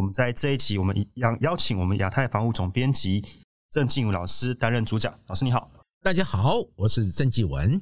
我们在这一集，我们一样邀请我们亚太防务总编辑郑继武老师担任主讲。老师你好，大家好，我是郑继文。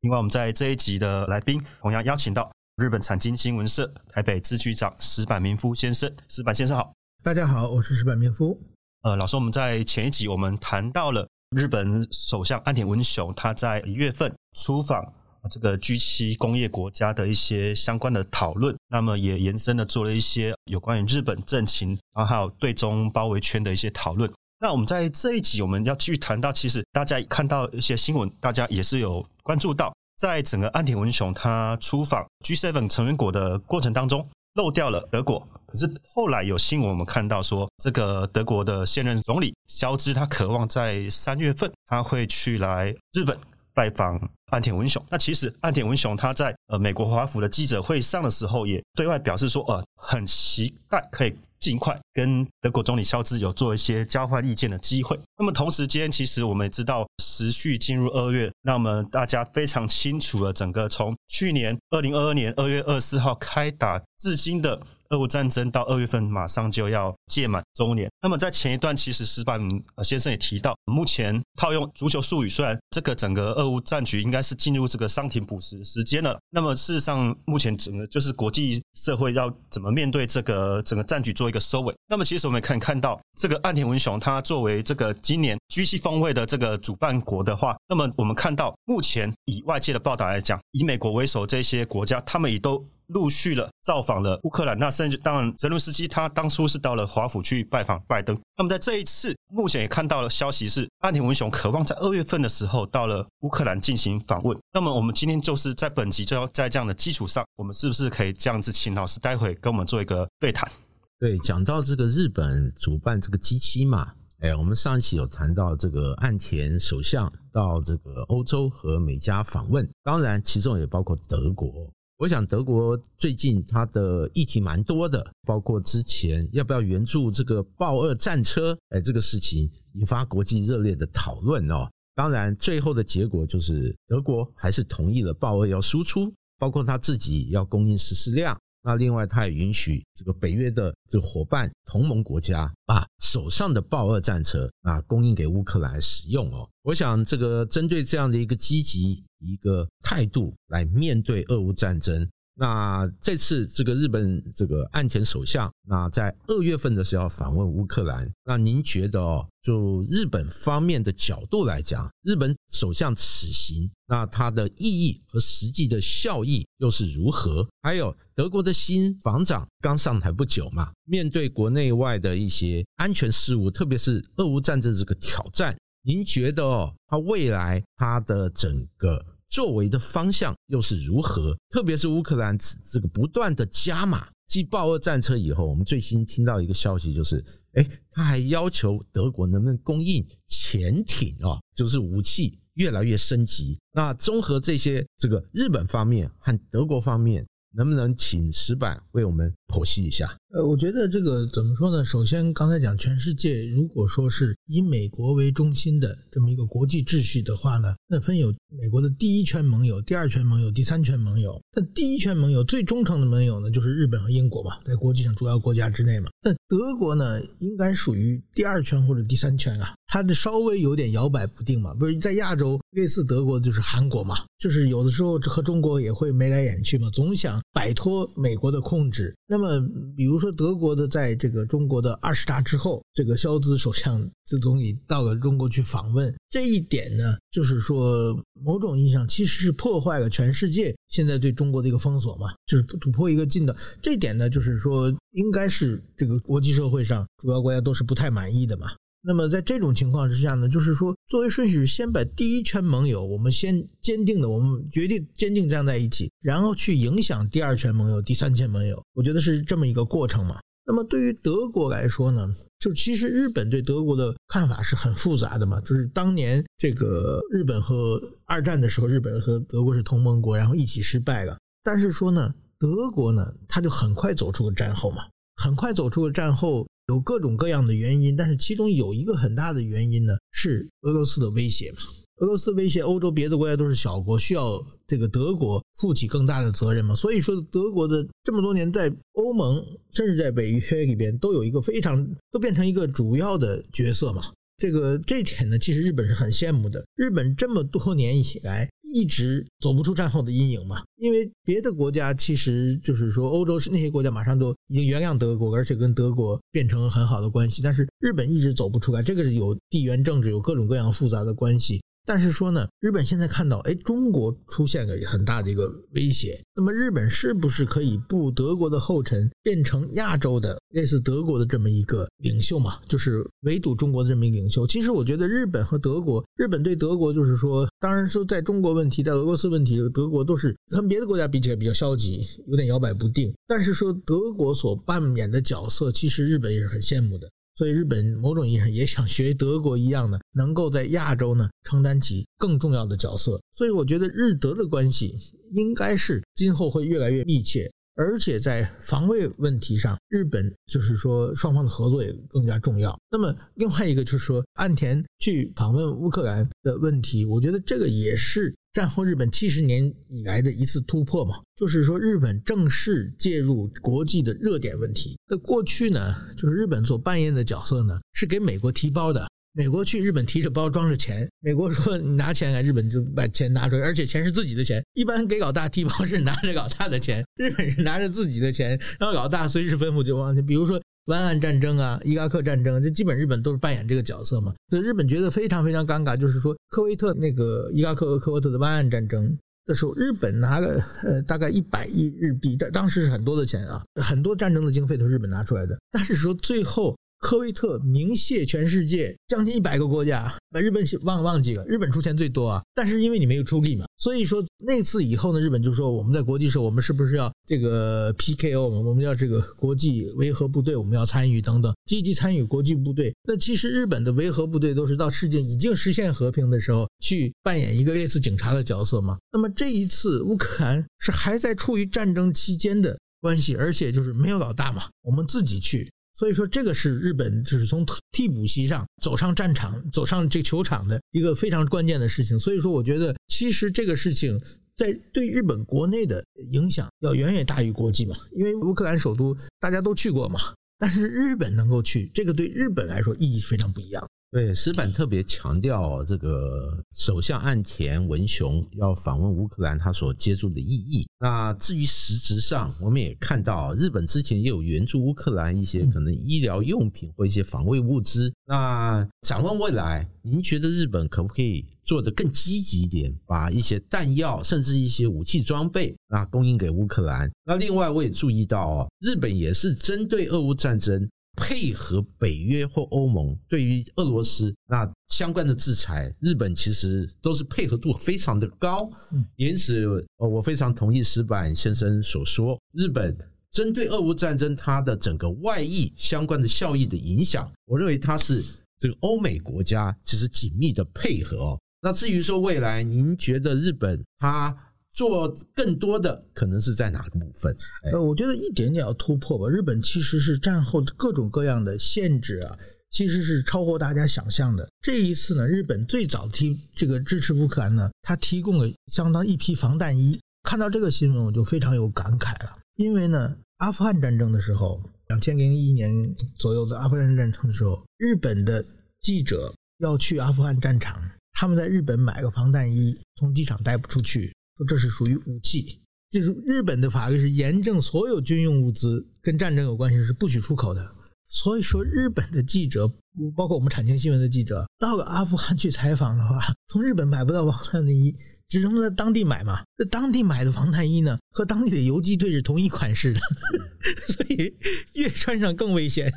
另外，我们在这一集的来宾同样邀请到日本产经新闻社台北支局长石坂明夫先生。石坂先生好，大家好，我是石坂明夫。呃，老师，我们在前一集我们谈到了日本首相安田文雄他在一月份出访。这个 G 七工业国家的一些相关的讨论，那么也延伸的做了一些有关于日本政情，然后还有对中包围圈的一些讨论。那我们在这一集我们要继续谈到，其实大家看到一些新闻，大家也是有关注到，在整个安田文雄他出访 G seven 成员国的过程当中，漏掉了德国。可是后来有新闻我们看到说，这个德国的现任总理肖兹他渴望在三月份他会去来日本。拜访岸田文雄，那其实岸田文雄他在呃美国华府的记者会上的时候，也对外表示说，呃，很期待可以尽快跟德国总理肖兹有做一些交换意见的机会。那么同时间，其实我们也知道，时序进入二月，那么大家非常清楚了，整个从去年二零二二年二月二十四号开打至今的。俄乌战争到二月份马上就要届满周年。那么在前一段，其实石板先生也提到，目前套用足球术语，虽然这个整个俄乌战局应该是进入这个伤停补时时间了，那么事实上目前整个就是国际社会要怎么面对这个整个战局做一个收尾。那么其实我们可以看到，这个岸田文雄他作为这个今年 G7 峰会的这个主办国的话，那么我们看到目前以外界的报道来讲，以美国为首这些国家，他们也都。陆续了造访了乌克兰，那甚至当然泽伦斯基他当初是到了华府去拜访拜登。那么在这一次，目前也看到了消息是，安田文雄渴望在二月份的时候到了乌克兰进行访问。那么我们今天就是在本集就要在这样的基础上，我们是不是可以这样子请老师待会跟我们做一个对谈？对，讲到这个日本主办这个 G 七嘛，哎，我们上一期有谈到这个岸田首相到这个欧洲和美加访问，当然其中也包括德国。我想德国最近它的议题蛮多的，包括之前要不要援助这个豹二战车，哎，这个事情引发国际热烈的讨论哦。当然，最后的结果就是德国还是同意了豹二要输出，包括他自己要供应十四辆。那另外，他也允许这个北约的这个伙伴同盟国家把手上的豹二战车啊供应给乌克兰使用哦。我想，这个针对这样的一个积极一个态度来面对俄乌战争。那这次这个日本这个岸田首相，那在二月份的时候访问乌克兰，那您觉得，就日本方面的角度来讲，日本首相此行，那它的意义和实际的效益又是如何？还有德国的新防长刚上台不久嘛，面对国内外的一些安全事务，特别是俄乌战争这个挑战，您觉得哦，他未来他的整个？作为的方向又是如何？特别是乌克兰这个不断的加码，继爆二战车以后，我们最新听到一个消息，就是，哎，他还要求德国能不能供应潜艇啊，就是武器越来越升级。那综合这些，这个日本方面和德国方面。能不能请石板为我们剖析一下？呃，我觉得这个怎么说呢？首先，刚才讲全世界，如果说是以美国为中心的这么一个国际秩序的话呢，那分有美国的第一圈盟友、第二圈盟友、第三圈盟友。那第一圈盟友最忠诚的盟友呢，就是日本和英国嘛，在国际上主要国家之内嘛。那德国呢，应该属于第二圈或者第三圈啊。它的稍微有点摇摆不定嘛，不是在亚洲类似德国就是韩国嘛，就是有的时候和中国也会眉来眼去嘛，总想摆脱美国的控制。那么比如说德国的在这个中国的二十大之后，这个肖兹首相自总理到了中国去访问，这一点呢，就是说某种意义上其实是破坏了全世界现在对中国的一个封锁嘛，就是突破一个进的。这一点呢，就是说应该是这个国际社会上主要国家都是不太满意的嘛。那么在这种情况之下呢，就是说，作为顺序，先把第一圈盟友，我们先坚定的，我们决定坚定站在一起，然后去影响第二圈盟友、第三圈盟友，我觉得是这么一个过程嘛。那么对于德国来说呢，就其实日本对德国的看法是很复杂的嘛，就是当年这个日本和二战的时候，日本和德国是同盟国，然后一起失败了。但是说呢，德国呢，他就很快走出了战后嘛，很快走出了战后，有各种各样的原因，但是其中有一个很大的原因呢，是俄罗斯的威胁嘛。俄罗斯威胁欧洲别的国家都是小国，需要这个德国负起更大的责任嘛。所以说，德国的这么多年在欧盟，甚至在北约里边，都有一个非常都变成一个主要的角色嘛。这个这点呢，其实日本是很羡慕的。日本这么多年以来一直走不出战后的阴影嘛，因为别的国家其实就是说，欧洲是那些国家马上都已经原谅德国，而且跟德国变成很好的关系，但是日本一直走不出来，这个是有地缘政治，有各种各样复杂的关系。但是说呢，日本现在看到，哎，中国出现了很大的一个威胁，那么日本是不是可以步德国的后尘，变成亚洲的类似德国的这么一个领袖嘛？就是围堵中国的这么一个领袖。其实我觉得日本和德国，日本对德国就是说，当然说在中国问题、在俄罗斯问题，德国都是跟别的国家比起来比较消极，有点摇摆不定。但是说德国所扮演的角色，其实日本也是很羡慕的。所以日本某种意义上也想学德国一样的，能够在亚洲呢承担起更重要的角色。所以我觉得日德的关系应该是今后会越来越密切，而且在防卫问题上，日本就是说双方的合作也更加重要。那么另外一个就是说岸田去访问乌克兰的问题，我觉得这个也是。战后日本七十年以来的一次突破嘛，就是说日本正式介入国际的热点问题。那过去呢，就是日本所扮演的角色呢，是给美国提包的。美国去日本提着包装着钱，美国说你拿钱来，日本就把钱拿出来，而且钱是自己的钱。一般给老大提包是拿着老大的钱，日本是拿着自己的钱，然后老大随时吩咐就往。比如说。湾岸战争啊，伊拉克战争，这基本日本都是扮演这个角色嘛。所以日本觉得非常非常尴尬，就是说科威特那个伊拉克和科威特的湾岸战争的时候，日本拿了呃大概一百亿日币，但当时是很多的钱啊，很多战争的经费都是日本拿出来的。但是说最后。科威特明谢全世界将近一百个国家，把日本忘忘记了。日本出钱最多啊，但是因为你没有出力嘛，所以说那次以后呢，日本就说我们在国际上，我们是不是要这个 PKO？我们要这个国际维和部队，我们要参与等等，积极参与国际部队。那其实日本的维和部队都是到世界已经实现和平的时候去扮演一个类似警察的角色嘛。那么这一次乌克兰是还在处于战争期间的关系，而且就是没有老大嘛，我们自己去。所以说，这个是日本就是从替补席上走上战场、走上这球场的一个非常关键的事情。所以说，我觉得其实这个事情在对日本国内的影响要远远大于国际嘛，因为乌克兰首都大家都去过嘛，但是日本能够去，这个对日本来说意义非常不一样。对，石板特别强调这个首相岸田文雄要访问乌克兰，他所接触的意义。那至于实质上，我们也看到日本之前也有援助乌克兰一些可能医疗用品或一些防卫物资。那展望未来，您觉得日本可不可以做得更积极一点，把一些弹药甚至一些武器装备啊供应给乌克兰？那另外我也注意到哦，日本也是针对俄乌战争。配合北约或欧盟对于俄罗斯那相关的制裁，日本其实都是配合度非常的高。因此，我非常同意石板先生所说，日本针对俄乌战争它的整个外溢相关的效益的影响，我认为它是这个欧美国家其实紧密的配合哦。那至于说未来，您觉得日本它？做更多的可能是在哪个部分？呃，我觉得一点点要突破吧。日本其实是战后各种各样的限制啊，其实是超乎大家想象的。这一次呢，日本最早提这个支持乌克兰呢，他提供了相当一批防弹衣。看到这个新闻，我就非常有感慨了。因为呢，阿富汗战争的时候，两千零一年左右的阿富汗战争的时候，日本的记者要去阿富汗战场，他们在日本买个防弹衣，从机场带不出去。说这是属于武器，就是日本的法律是严正所有军用物资跟战争有关系是不许出口的。所以说，日本的记者，包括我们产经新闻的记者，到了阿富汗去采访的话，从日本买不到防弹衣，只能在当地买嘛。这当地买的防弹衣呢，和当地的游击队是同一款式的，所以越穿上更危险。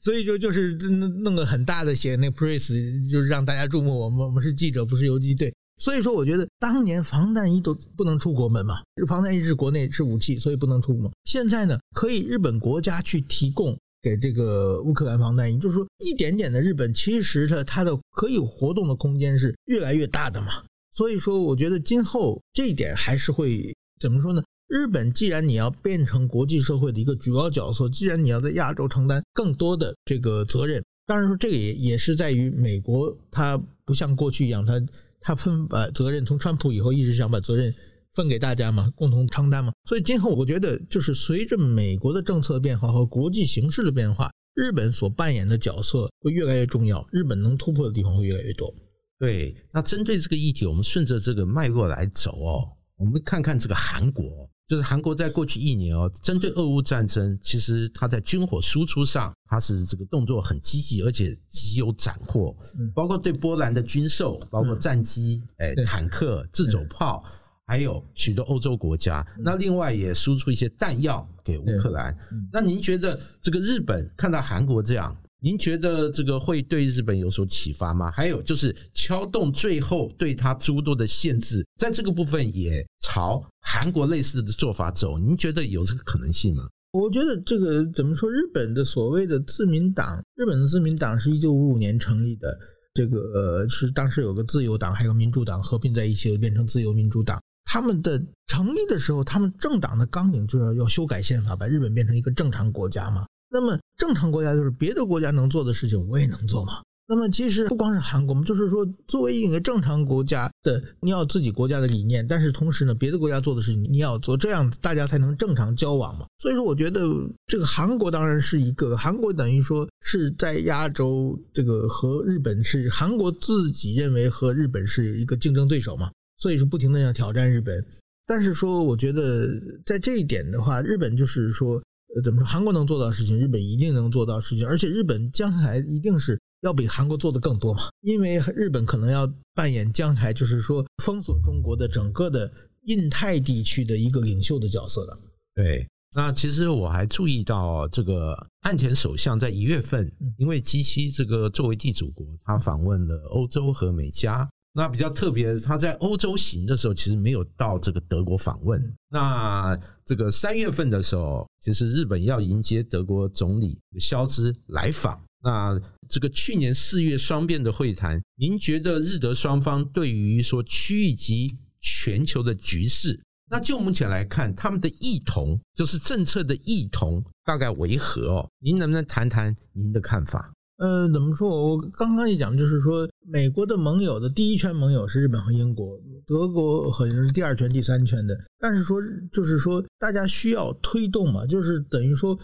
所以就就是弄个很大的写那 press，就是让大家注目我们，我们是记者，不是游击队。所以说，我觉得当年防弹衣都不能出国门嘛，防弹衣是国内是武器，所以不能出国。现在呢，可以日本国家去提供给这个乌克兰防弹衣，就是说一点点的日本，其实它它的可以活动的空间是越来越大的嘛。所以说，我觉得今后这一点还是会怎么说呢？日本既然你要变成国际社会的一个主要角色，既然你要在亚洲承担更多的这个责任，当然说这个也也是在于美国，它不像过去一样，它。他分把责任从川普以后一直想把责任分给大家嘛，共同承担嘛。所以今后我觉得就是随着美国的政策变化和国际形势的变化，日本所扮演的角色会越来越重要，日本能突破的地方会越来越多。对，那针对这个议题，我们顺着这个脉络来走哦，我们看看这个韩国。就是韩国在过去一年哦，针对俄乌战争，其实它在军火输出上，它是这个动作很积极，而且极有斩获。包括对波兰的军售，包括战机、哎坦克、自走炮，还有许多欧洲国家。那另外也输出一些弹药给乌克兰。那您觉得这个日本看到韩国这样？您觉得这个会对日本有所启发吗？还有就是敲动最后对他诸多的限制，在这个部分也朝韩国类似的做法走。您觉得有这个可能性吗？我觉得这个怎么说？日本的所谓的自民党，日本的自民党是一九五五年成立的，这个呃是当时有个自由党，还有民主党合并在一起，变成自由民主党。他们的成立的时候，他们政党的纲领就是要要修改宪法，把日本变成一个正常国家嘛。那么正常国家就是别的国家能做的事情，我也能做嘛。那么其实不光是韩国嘛，就是说作为一个正常国家的，你要自己国家的理念，但是同时呢，别的国家做的事情你要做，这样大家才能正常交往嘛。所以说，我觉得这个韩国当然是一个，韩国等于说是在亚洲这个和日本是韩国自己认为和日本是一个竞争对手嘛，所以说不停的要挑战日本。但是说，我觉得在这一点的话，日本就是说。呃怎么说？韩国能做到的事情，日本一定能做到事情，而且日本将来一定是要比韩国做的更多嘛？因为日本可能要扮演将来就是说封锁中国的整个的印太地区的一个领袖的角色的。对，那其实我还注意到这个岸田首相在一月份，因为基期这个作为地主国，他访问了欧洲和美加。那比较特别，他在欧洲行的时候，其实没有到这个德国访问。那这个三月份的时候，其实日本要迎接德国总理肖兹来访。那这个去年四月双边的会谈，您觉得日德双方对于说区域及全球的局势，那就目前来看，他们的异同就是政策的异同，大概为何哦？您能不能谈谈您的看法？呃，怎么说？我刚刚一讲，就是说，美国的盟友的第一圈盟友是日本和英国，德国好像是第二圈、第三圈的。但是说，就是说，大家需要推动嘛，就是等于说，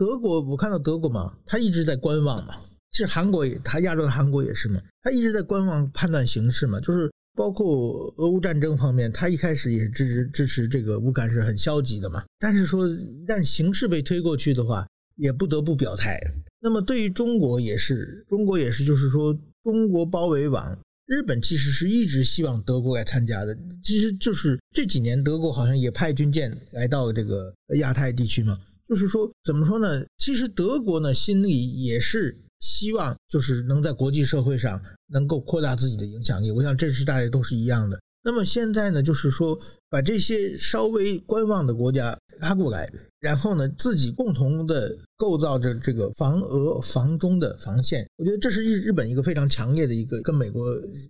德国，我看到德国嘛，他一直在观望嘛。是韩国也，他亚洲的韩国也是嘛，他一直在观望判断形势嘛。就是包括俄乌战争方面，他一开始也是支持支持这个乌克兰是很消极的嘛。但是说，一旦形势被推过去的话，也不得不表态。那么对于中国也是，中国也是，就是说，中国包围网，日本其实是一直希望德国来参加的。其实就是这几年，德国好像也派军舰来到这个亚太地区嘛。就是说，怎么说呢？其实德国呢，心里也是希望，就是能在国际社会上能够扩大自己的影响力。我想这是大家都是一样的。那么现在呢，就是说，把这些稍微观望的国家拉过来。然后呢，自己共同的构造着这个防俄防中的防线，我觉得这是日日本一个非常强烈的一个跟美国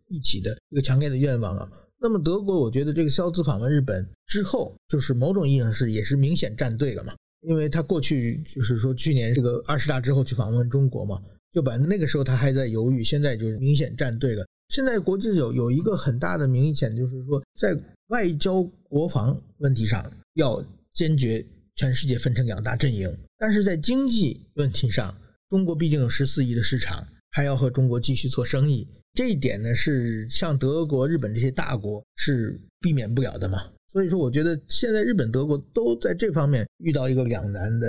一起的一个强烈的愿望啊。那么德国，我觉得这个肖兹访问日本之后，就是某种意义上是也是明显站队了嘛，因为他过去就是说去年这个二十大之后去访问中国嘛，就把那个时候他还在犹豫，现在就是明显站队了。现在国际有有一个很大的明显就是说，在外交国防问题上要坚决。全世界分成两大阵营，但是在经济问题上，中国毕竟有十四亿的市场，还要和中国继续做生意，这一点呢是像德国、日本这些大国是避免不了的嘛。所以说，我觉得现在日本、德国都在这方面遇到一个两难的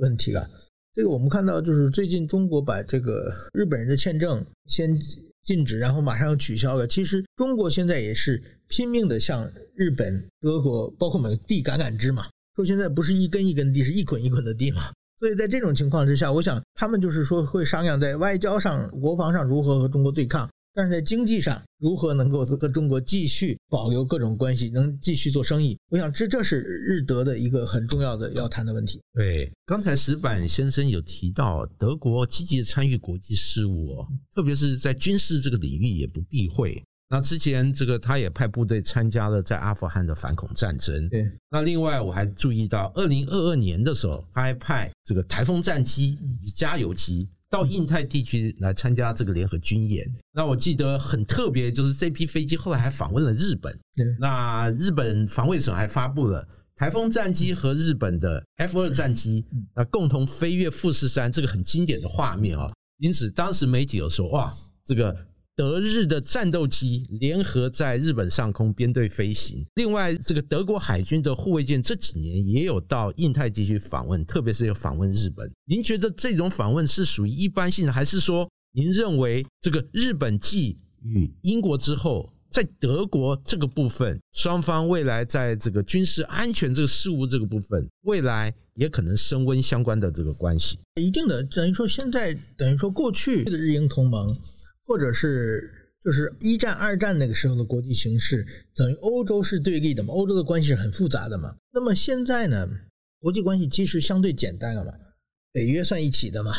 问题了。这个我们看到，就是最近中国把这个日本人的签证先禁止，然后马上要取消了。其实中国现在也是拼命的向日本、德国，包括美国递橄榄枝嘛。说现在不是一根一根地，是一捆一捆的地嘛？所以在这种情况之下，我想他们就是说会商量在外交上、国防上如何和中国对抗。但是在经济上如何能够和中国继续保留各种关系，能继续做生意？我想这这是日德的一个很重要的要谈的问题。对，刚才石板先生有提到，德国积极参与国际事务哦，特别是在军事这个领域也不避讳。那之前这个他也派部队参加了在阿富汗的反恐战争。对，那另外我还注意到，二零二二年的时候，他还派这个台风战机以及加油机到印太地区来参加这个联合军演。那我记得很特别，就是这批飞机后来还访问了日本。对，那日本防卫省还发布了台风战机和日本的 F 二战机那共同飞越富士山这个很经典的画面啊。因此，当时媒体有说，哇，这个。德日的战斗机联合在日本上空编队飞行。另外，这个德国海军的护卫舰这几年也有到印太地区访问，特别是有访问日本。您觉得这种访问是属于一般性的，还是说您认为这个日本继与英国之后，在德国这个部分，双方未来在这个军事安全这个事务这个部分，未来也可能升温相关的这个关系？一定的，等于说现在等于说过去的日英同盟。或者是就是一战、二战那个时候的国际形势，等于欧洲是对立的嘛？欧洲的关系是很复杂的嘛？那么现在呢，国际关系其实相对简单了嘛？北约算一起的嘛？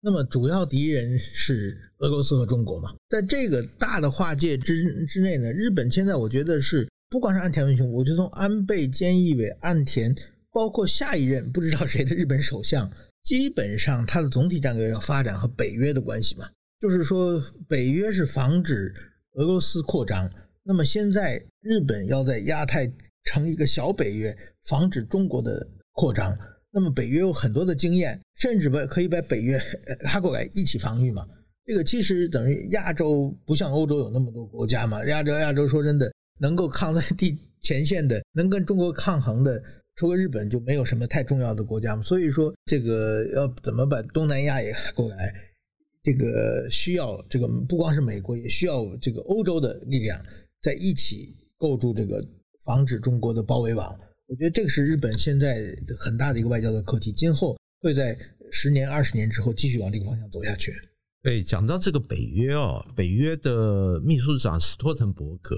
那么主要敌人是俄罗斯和中国嘛？在这个大的划界之之内呢，日本现在我觉得是，不光是岸田文雄，我觉得从安倍、菅义伟、岸田，包括下一任不知道谁的日本首相，基本上他的总体战略要发展和北约的关系嘛？就是说，北约是防止俄罗斯扩张，那么现在日本要在亚太成一个小北约，防止中国的扩张。那么北约有很多的经验，甚至把可以把北约 拉过来一起防御嘛。这个其实等于亚洲不像欧洲有那么多国家嘛。亚洲亚洲说真的，能够抗在第前线的，能跟中国抗衡的，除了日本就没有什么太重要的国家嘛。所以说，这个要怎么把东南亚也拉过来？这个需要这个不光是美国，也需要这个欧洲的力量在一起构筑这个防止中国的包围网。我觉得这个是日本现在很大的一个外交的课题，今后会在十年、二十年之后继续往这个方向走下去。对，讲到这个北约哦，北约的秘书长斯托滕伯格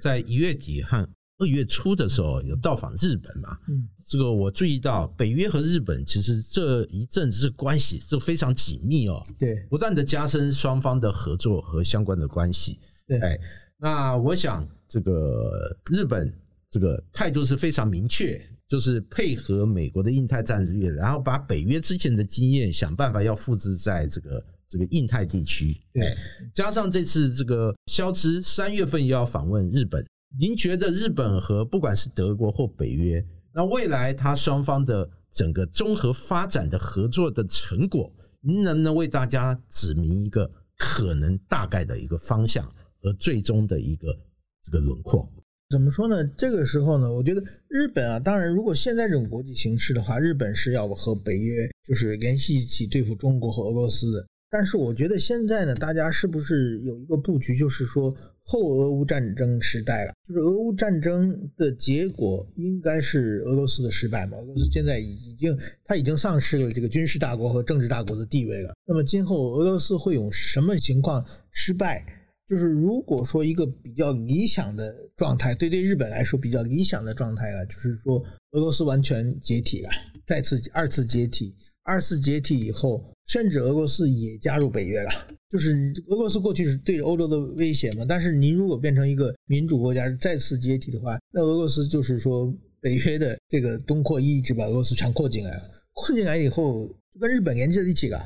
在一月底和。二月初的时候有到访日本嘛？嗯，这个我注意到北约和日本其实这一阵子关系就非常紧密哦，对，不断的加深双方的合作和相关的关系。对，哎，那我想这个日本这个态度是非常明确，就是配合美国的印太战略，然后把北约之前的经验想办法要复制在这个这个印太地区。对，加上这次这个肖兹三月份要访问日本。您觉得日本和不管是德国或北约，那未来它双方的整个综合发展的合作的成果，您能不能为大家指明一个可能大概的一个方向和最终的一个这个轮廓？怎么说呢？这个时候呢，我觉得日本啊，当然如果现在这种国际形势的话，日本是要和北约就是联系一起对付中国和俄罗斯的。但是我觉得现在呢，大家是不是有一个布局，就是说？后俄乌战争时代了，就是俄乌战争的结果应该是俄罗斯的失败嘛？俄罗斯现在已经，他已经丧失了这个军事大国和政治大国的地位了。那么今后俄罗斯会有什么情况失败？就是如果说一个比较理想的状态，对对日本来说比较理想的状态啊，就是说俄罗斯完全解体了，再次二次解体，二次解体以后，甚至俄罗斯也加入北约了。就是俄罗斯过去是对欧洲的威胁嘛，但是你如果变成一个民主国家再次解体的话，那俄罗斯就是说北约的这个东扩一直把俄罗斯全扩进来了，扩进来以后就跟日本连接在一起了，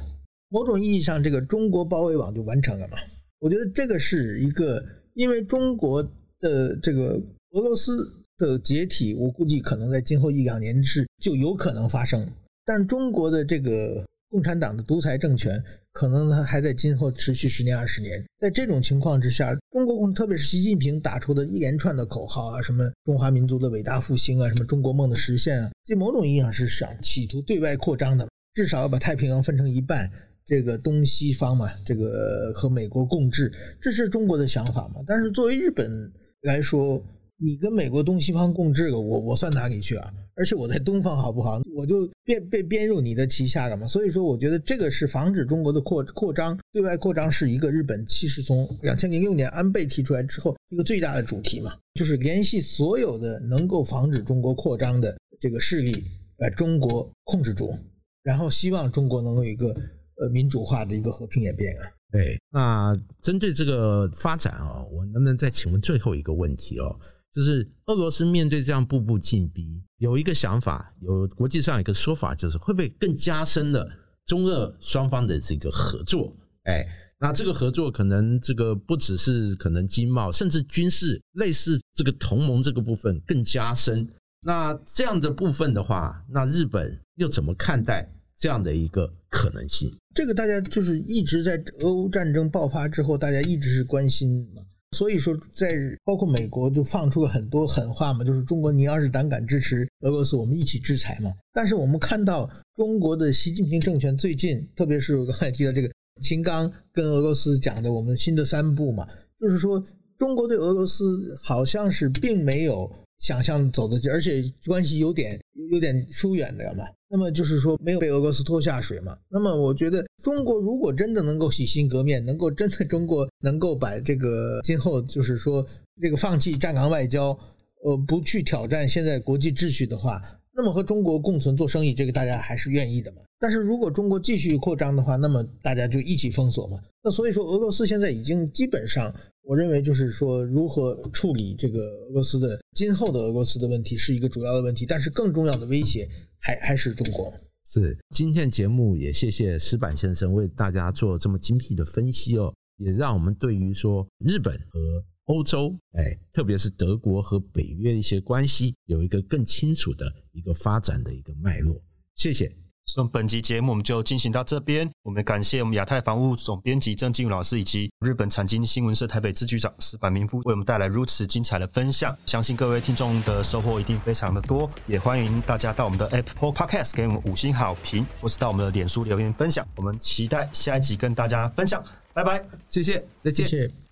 某种意义上这个中国包围网就完成了嘛。我觉得这个是一个，因为中国的这个俄罗斯的解体，我估计可能在今后一两年是就有可能发生，但中国的这个。共产党的独裁政权可能它还在今后持续十年二十年，在这种情况之下，中国共特别是习近平打出的一连串的口号啊，什么中华民族的伟大复兴啊，什么中国梦的实现啊，这某种意义上是想企图对外扩张的，至少要把太平洋分成一半，这个东西方嘛，这个和美国共治，这是中国的想法嘛。但是作为日本来说，你跟美国东西方共治，我我算哪里去啊？而且我在东方好不好？我就变被编入你的旗下了嘛。所以说，我觉得这个是防止中国的扩扩张，对外扩张是一个日本其实从两千零六年安倍提出来之后一个最大的主题嘛，就是联系所有的能够防止中国扩张的这个势力，把中国控制住，然后希望中国能够有一个呃民主化的一个和平演变啊。对，那针对这个发展啊，我能不能再请问最后一个问题哦？就是俄罗斯面对这样步步进逼，有一个想法，有国际上一个说法，就是会不会更加深了中俄双方的这个合作？哎，那这个合作可能这个不只是可能经贸，甚至军事类似这个同盟这个部分更加深。那这样的部分的话，那日本又怎么看待这样的一个可能性？这个大家就是一直在俄乌战争爆发之后，大家一直是关心。所以说，在包括美国就放出了很多狠话嘛，就是中国你要是胆敢支持俄罗斯，我们一起制裁嘛。但是我们看到中国的习近平政权最近，特别是我刚才提到这个秦刚跟俄罗斯讲的我们新的三步嘛，就是说中国对俄罗斯好像是并没有。想象走的近，而且关系有点有点疏远的嘛。那么就是说没有被俄罗斯拖下水嘛。那么我觉得中国如果真的能够洗心革面，能够真的中国能够把这个今后就是说这个放弃站岗外交，呃，不去挑战现在国际秩序的话，那么和中国共存做生意，这个大家还是愿意的嘛。但是如果中国继续扩张的话，那么大家就一起封锁嘛。那所以说俄罗斯现在已经基本上。我认为就是说，如何处理这个俄罗斯的今后的俄罗斯的问题是一个主要的问题，但是更重要的威胁还还是中国。是今天节目也谢谢石板先生为大家做这么精辟的分析哦，也让我们对于说日本和欧洲，哎，特别是德国和北约一些关系有一个更清楚的一个发展的一个脉络。谢谢。那么本集节目我们就进行到这边，我们感谢我们亚太防务总编辑郑静老师以及日本产经新闻社台北支局长石板明夫为我们带来如此精彩的分享，相信各位听众的收获一定非常的多，也欢迎大家到我们的 Apple Podcast 给我们五星好评，或是到我们的脸书留言分享，我们期待下一集跟大家分享，拜拜，谢谢，再见。谢谢。